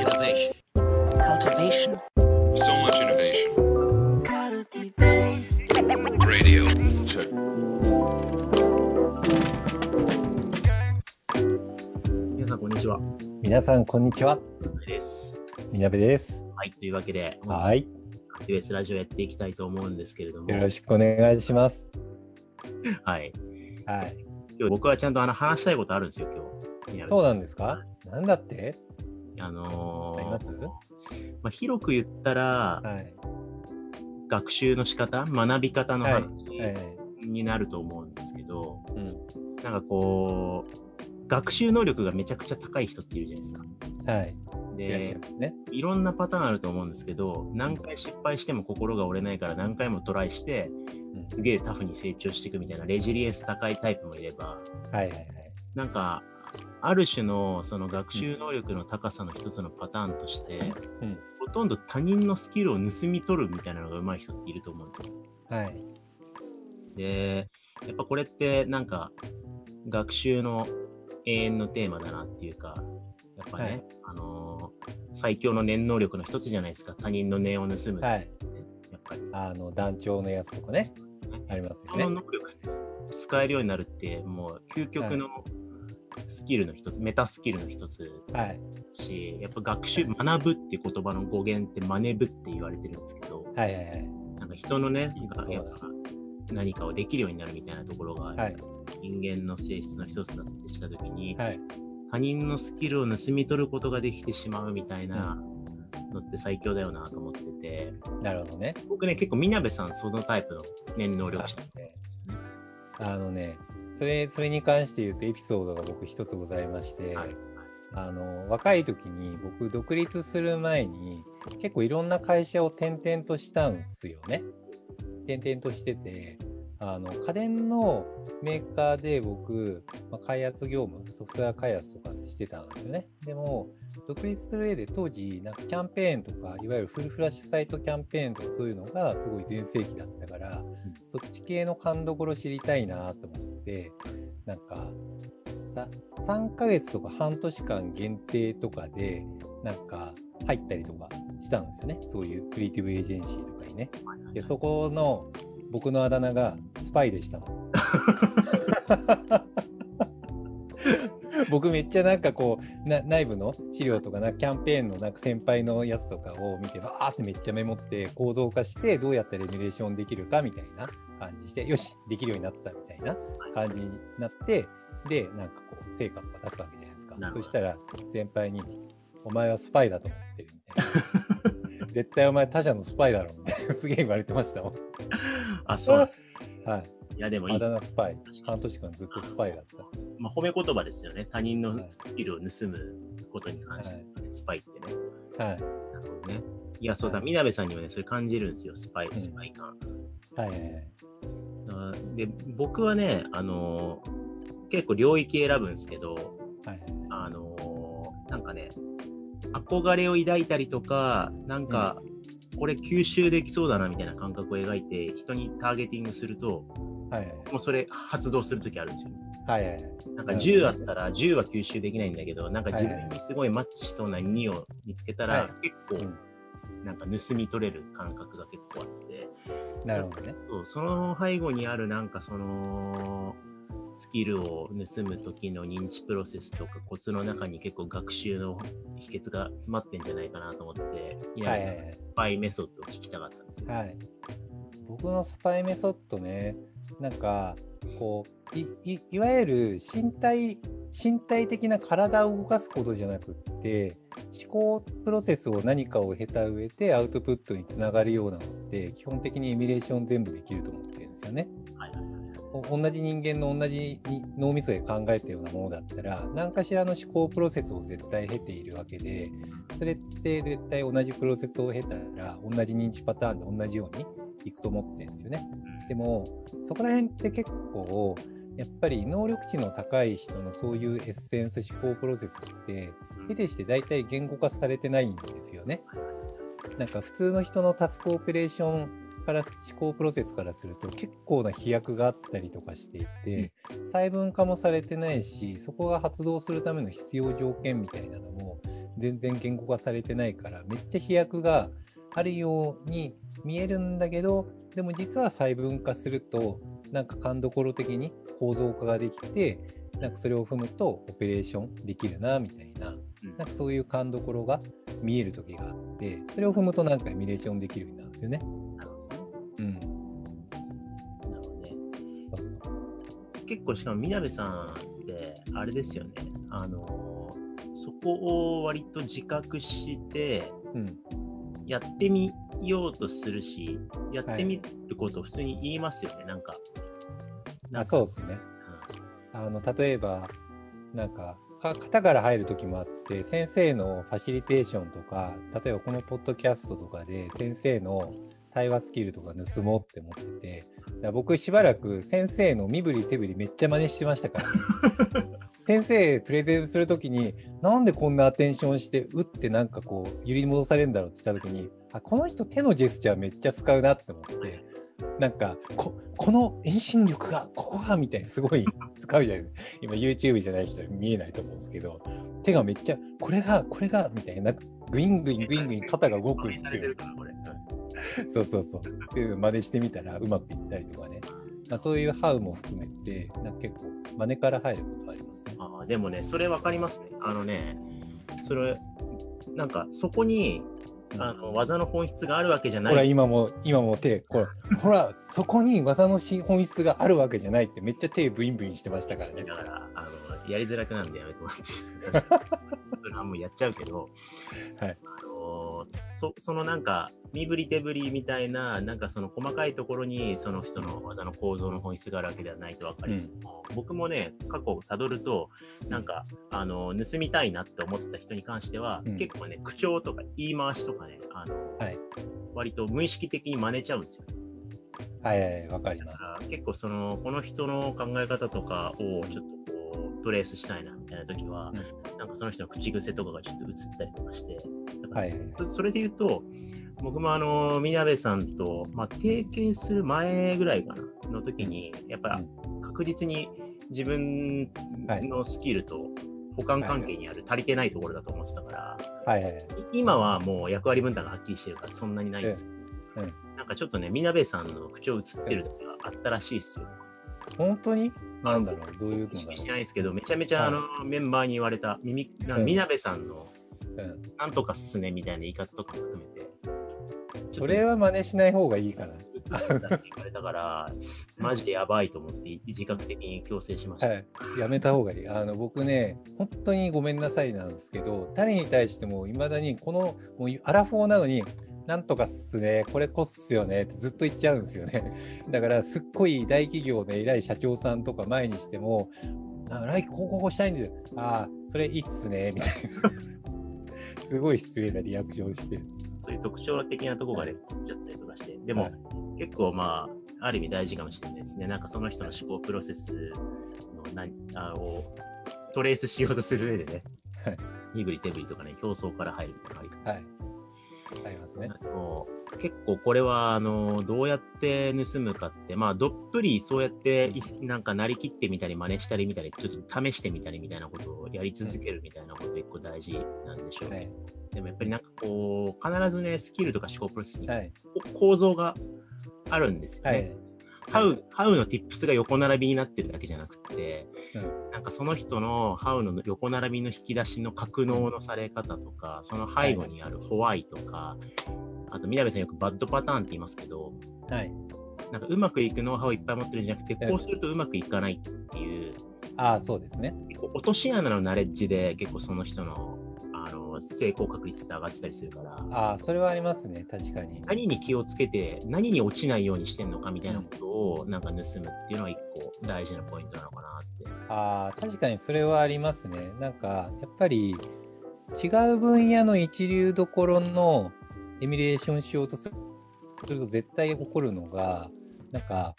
Innovation. cultivation, So much innovation. Radio. Check. 皆さん、こんにちは。皆さん、こんにちは。です。みなべです。はい、というわけで、はい。カティベスラジオやっていきたいと思うんですけれども、よろしくお願いします。はい。はい。今日僕はちゃんとあの話したいことあるんですよ、今日。そうなんですか？なんだって？あのーあります？まあ、広く言ったら、はい。学習の仕方、学び方のはい。話はい。になると思うんですけど、うん。なんかこう、学習能力がめちゃくちゃ高い人っているじゃないですか。はい。でね。いろんなパターンあると思うんですけど、何回失敗しても心が折れないから何回もトライして、うんすげえタフに成長していくみたいなレジリエンス高いタイプもいれば、はいはいはい。なんか、ある種のその学習能力の高さの一つのパターンとして、うん。ほとんど他人のスキルを盗み取るみたいなのが上手い人っていると思うんですよ。はい。で、やっぱこれってなんか学習の永遠のテーマだなっていうか、やっぱね、はいあのー最強の念能力の一つじゃないですか、他人の念を盗むって、はい。やっぱり。あの、団長のやつとかね。ありますよね。能力です使えるようになるって、もう究極のスキルの一つ、メタスキルの一つはい。し、やっぱ学習、学ぶっていう言葉の語源って真似ぶって言われてるんですけど、はいはいはい。なんか人のねやっぱ何かをできるようになるみたいなところが、はい。人間の性質の一つだってしたときに、はい。他人のスキルを盗み取ることができてしまうみたいなのって最強だよなと思ってて、なるほどね。僕ね、結構、みなべさん、そのタイプの念能力者なんですよね。あのね、それ、それに関して言うとエピソードが僕一つございまして、はいあの若い時に僕独立する前に結構いろんな会社を転々としたんですよね。転々としててあの家電のメーカーで僕、まあ、開発業務ソフトウェア開発とかしてたんですよね。でも独立する上で当時なんかキャンペーンとかいわゆるフルフラッシュサイトキャンペーンとかそういうのがすごい全盛期だったから、そっち系の勘どころ知りたいなと思ってなんかさ3ヶ月とか半年間限定とかでなんか入ったりとかしたんですよね。そういうクリエイティブエージェンシーとかにね。でそこの僕のあだ名がスパイでした 僕めっちゃなんかこうな内部の資料とかなキャンペーンのなんか先輩のやつとかを見てわーってめっちゃメモって構造化してどうやったらエミュレーションできるかみたいな感じしてよしできるようになったみたいな感じになってでなんかこう成果とか出すわけじゃないですか。そしたら先輩に「お前はスパイだと思ってる」みたいな。絶対お前他社のスパイだろみたいなすげえ言われてましたもんあ、そう。はい。いや、でもいいあですスパイ。半年間ずっとスパイだった。まあ、褒め言葉ですよね。他人のはい。スキルを盗むことに関して、ねスパイってね。はい。なるほどね。いや、そうだ、はい。みなべさんにはね、それ感じるんですよ、スパイ、うん。スパイ感。はいはいで、僕はね、あのー結構領域選ぶんですけど、はいはいあのーなんかね、憧れを抱いたりとか、なんか、これ吸収できそうだなみたいな感覚を描いて、人にターゲティングすると、はいはいもうそれ発動するときあるんですよ。はいはいはい。なんかうん10あったら10は吸収できないんだけど、なんか自分にすごいマッチしそうな2を見つけたら、はい結構、なんか盗み取れる感覚が結構あって、なるほどね。そう、その背後にあるなんかその、スキルを盗む時の認知プロセスとかコツの中に結構学習の秘訣が詰まってんじゃないかなと思って、いや、はいはいはいスパイメソッドを聞きたかったんですよ。はい。僕のスパイメソッドね、なんか、こう、いいいわゆる身体、身体的な体を動かすことじゃなくって、思考プロセスを何かを経た上でアウトプットにつながるようなのって、基本的にエミュレーション全部できると思ってるんですよね。同じ人間の同じに脳みそで考えたようなものだったら何かしらの思考プロセスを絶対経ているわけでそれって絶対同じプロセスを経たら同じ認知パターンで同じようにいくと思ってるんですよね。でもそこら辺って結構やっぱり能力値の高い人のそういうエッセンス思考プロセスって得てして大体言語化されてないんですよね。なんか普通の人のタスクオペレーションから思考プロセスからすると結構な飛躍があったりとかしていて、細分化もされてないしそこが発動するための必要条件みたいなのも全然言語化されてないから、めっちゃ飛躍があるように見えるんだけど、でも実は細分化すると、なんか勘どころ的に構造化ができて、なんかそれを踏むとオペレーションできるな、みたいな、うんなんかそういう勘どころが見える時があって、それを踏むとなんかエミュレーションできるようになるんですよね。結構しかもみなべさんってあれですよねあのそこを割と自覚してうん。やってみようとするしやってみることを普通に言いますよね、なんかあそうですね。あの例えばなんかか型から入る時もあって先生のファシリテーションとか例えばこのポッドキャストとかで先生の対話スキルとか盗もうって思ってて僕しばらく先生の身振り手振りめっちゃ真似してましたから、ね、先生プレゼンする時になんでこんなアテンションして打ってなんかこう揺り戻されるんだろうって言った時にあこの人手のジェスチャーめっちゃ使うなって思ってなんかここの遠心力がここがみたいにすごい使うじゃない今 YouTube じゃない人は見えないと思うんですけど手がめっちゃこれがこれがみたいなグイングイングイングイン肩が動くんですよ そうそうそう。っていうのを真似してみたらうまくいったりとかね。まあ、そういうハウも含めてなんか結構真似から入ることありますね。あーでもねそれ分かりますねあのねそれなんかそこにあの技の本質があるわけじゃなほらい今も今も手 ほらほらそこに技のし本質があるわけじゃないってめっちゃ手ブインブインしてましたからねだ。からあのやりづらくなんでやめてもらっていいですか それはもうやっちゃうけど、はいそそのなんか身振り手振りみたいななんかその細かいところにその人の技の構造の本質があるわけではないと分かりつつも、僕もね過去をたどるとなんかあの盗みたいなって思った人に関しては、うん結構ね口調とか言い回しとかねあの、はい割と無意識的に真似ちゃうんですよ。はいはいはいわかります。結構そのこの人の考え方とかをちょっとこうトレースしたいなみたいな時は、なんかその人の口癖とかがちょっと映ったりとかして、はいはいそそれで言うと僕もあのみなべさんと、まあ、提携する前ぐらいかなの時にやっぱり確実に自分のスキルと補完関係にある足りてないところだと思ってたから、はいはいはい。今はもう役割分担がはっきりしてるからそんなにないんですけど、うん。うん。なんかちょっとね、みなべさんの口調映ってる時があったらしいっすよ。本当に？なんだろうどういうの意識しないですけど、めちゃめちゃあの、メンバーに言われた、みなべさんのなんとかっすねみたいな言い方とかも含めて、それは真似しない方がいいかな。映ったって言われたから、マジでやばいと思って自覚的に強制しました。はい、やめた方がいい。あの僕ね、本当にごめんなさいなんですけど、誰に対してもいまだにこのもうアラフォーなのに、なんとかっすね、これこっすよねってずっと言っちゃうんですよね。だからすっごい大企業で偉い社長さんとか前にしても、あ来期こうこうしたいんですよ。ああ、それいいっすね、みたいな。すごい失礼なリアクションして。そういう特徴的なとこがね、映っちゃったりとかして、でも、はい結構まあ、ある意味大事かもしれないですね。なんかその人の思考プロセスのなあをトレースしようとする上でね、はい身振り手振りとかね、表層から入るみたいなのがありはい。ありますね。結構これはあのどうやって盗むかって、まあ、どっぷりそうやっていなんかなりきってみたり、真似したりみたり、ちょっと試してみたりみたいなことをやり続けるみたいなこと結構大事なんでしょう、はい。でもやっぱりなんかこう、必ずね、スキルとか思考プロセスにはい。構造があるんですよね。はい。ハウ、ハウの tips が横並びになってるだけじゃなくて、うんなんかその人のハウの横並びの引き出しの格納のされ方とか、その背後にあるホワイとか、あと、みなべさんよくバッドパターンって言いますけど、はい。なんかうまくいくノウハウをいっぱい持ってるんじゃなくて、うんこうするとうまくいかないっていう、ああ、そうですね。結構落とし穴のナレッジで結構その人のあの成功確率って上がってたりするから、ああ、それはありますね。確かに。何に気をつけて、何に落ちないようにしてんのかみたいなことをなんか盗むっていうのは一個大事なポイントなのかなって。ああ、確かにそれはありますね。なんか、やっぱり違う分野の一流どころのエミュレーションしようとすると絶対起こるのが、なんか、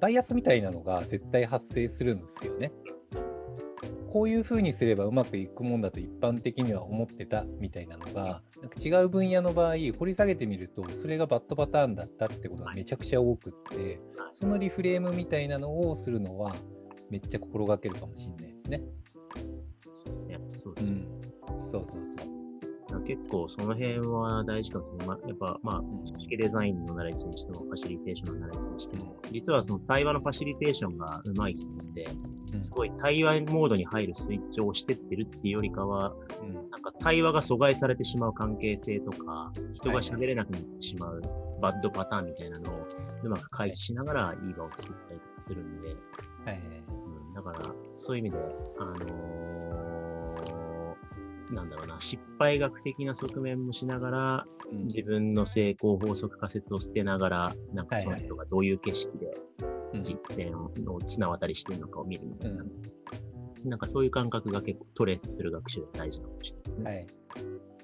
バイアスみたいなのが絶対発生するんですよね。こういうふうにすればうまくいくもんだと一般的には思ってたみたいなのが、なんか違う分野の場合、掘り下げてみると、それがバッドパターンだったってことがめちゃくちゃ多くって、そのリフレームみたいなのをするのは、めっちゃ心がけるかもしれないですね。そうですよ、うん。そうそうそう。結構その辺は大事かもしれない。まあやっぱ、まあ、組織デザインのナレッジにしても、ファシリテーションのナレッジにしても、実はその対話のファシリテーションが上手い人って、うん。すごい対話モードに入るスイッチを押してってるっていうよりかは、うん。なんか対話が阻害されてしまう関係性とか、人が喋れなくなってしまうバッドパターンみたいなのをうまく回避しながらいい場を作ったりするんで、うん、だからそういう意味で、あのーなんだろうな、失敗学的な側面もしながら、うん自分の成功法則仮説を捨てながら、なんかその人がどういう景色でうん実践を綱渡りしてるのかを見るみたいな、うなんかそういう感覚が結構トレースする学習で大事かもしれないですね。はい。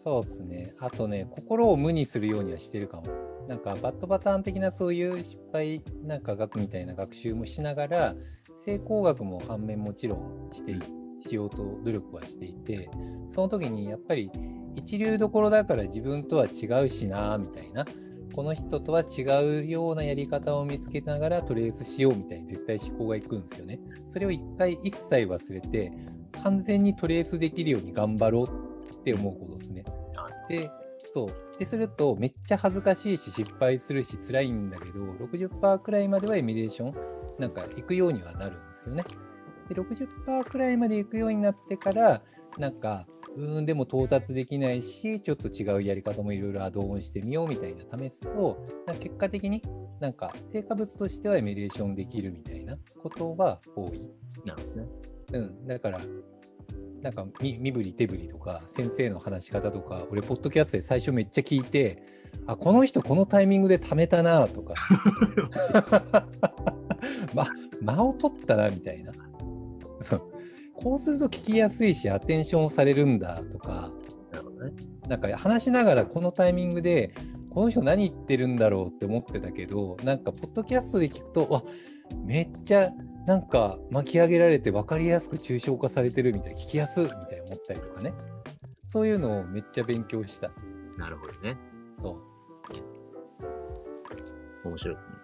そうですね。あとね、心を無にするようにはしてるかも。なんか、バッドパターン的なそういう失敗なんか学みたいな学習もしながら、成功学も反面もちろんしていしようと努力はしていて、その時にやっぱり一流どころだから自分とは違うしな、みたいな。この人とは違うようなやり方を見つけながらトレースしようみたいに絶対思考がいくんですよね。それを一回一切忘れて、完全にトレースできるように頑張ろうって思うことですね。で、そう。ですると、めっちゃ恥ずかしいし、失敗するし、辛いんだけど、60%くらいまではエミュレーション、なんか行くようにはなるんですよね。で、60%くらいまで行くようになってから、なんか、うーん、でも到達できないし、ちょっと違うやり方もいろいろアドオンしてみようみたいな試すと、結果的になんか成果物としてはエミュレーションできるみたいなことは多い。なんですね。うん、だから、なんかみ身振り手振りとか、先生の話し方とか、俺、ポッドキャストで最初めっちゃ聞いて、あ、この人このタイミングで貯めたなとか、ま、間を取ったなみたいな。そうこうすると聞きやすいし、アテンションされるんだとか、なんか話しながらこのタイミングで、この人何言ってるんだろうって思ってたけど、なんか、ポッドキャストで聞くと、わめっちゃなんか巻き上げられて分かりやすく抽象化されてるみたい、聞きやすみたいな思ったりとかね。そういうのをめっちゃ勉強した。なるほどね。そう。面白いですね。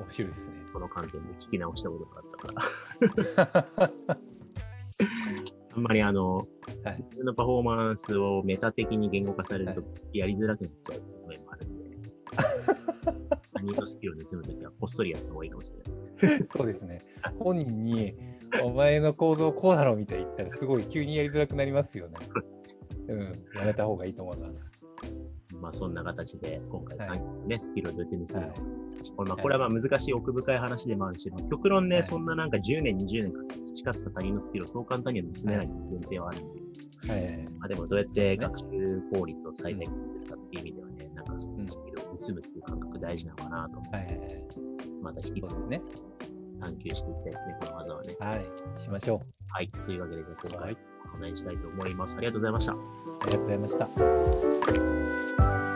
面白いですね。この観点で聞き直したことがあったから。あんまりあの、はいのパフォーマンスをメタ的に言語化されるとはやりづらくなっちゃう側面もあるんで、他人のスキルを盗むときはこっそりやった方がいいかもしれないですね。そうですね。本人に、お前の行動こうだろみたいに言ったら、すごい急にやりづらくなりますよね。うん、やめた方がいいと思います。まあそんな形で今回、はいね、スキルをどうやって盗むのはいか。これまあこれはまあ難しい奥深い話でもあるし、まあ極論ね、はいそんななんか10年、20年かけて培った他人のスキルをそう簡単には盗めない前提はあるんで、はい。まあでもどうやって学習効率を最大化するかっていう意味ではね、なんかそのスキルを盗むっていう感覚大事なのかなと思って、はいはいはい。また引き続きね。探求していきたいですね、この技はね。はい。しましょう。はい。というわけで、じゃあ今回はい、お願いしたいと思います。ありがとうございました。ありがとうございました。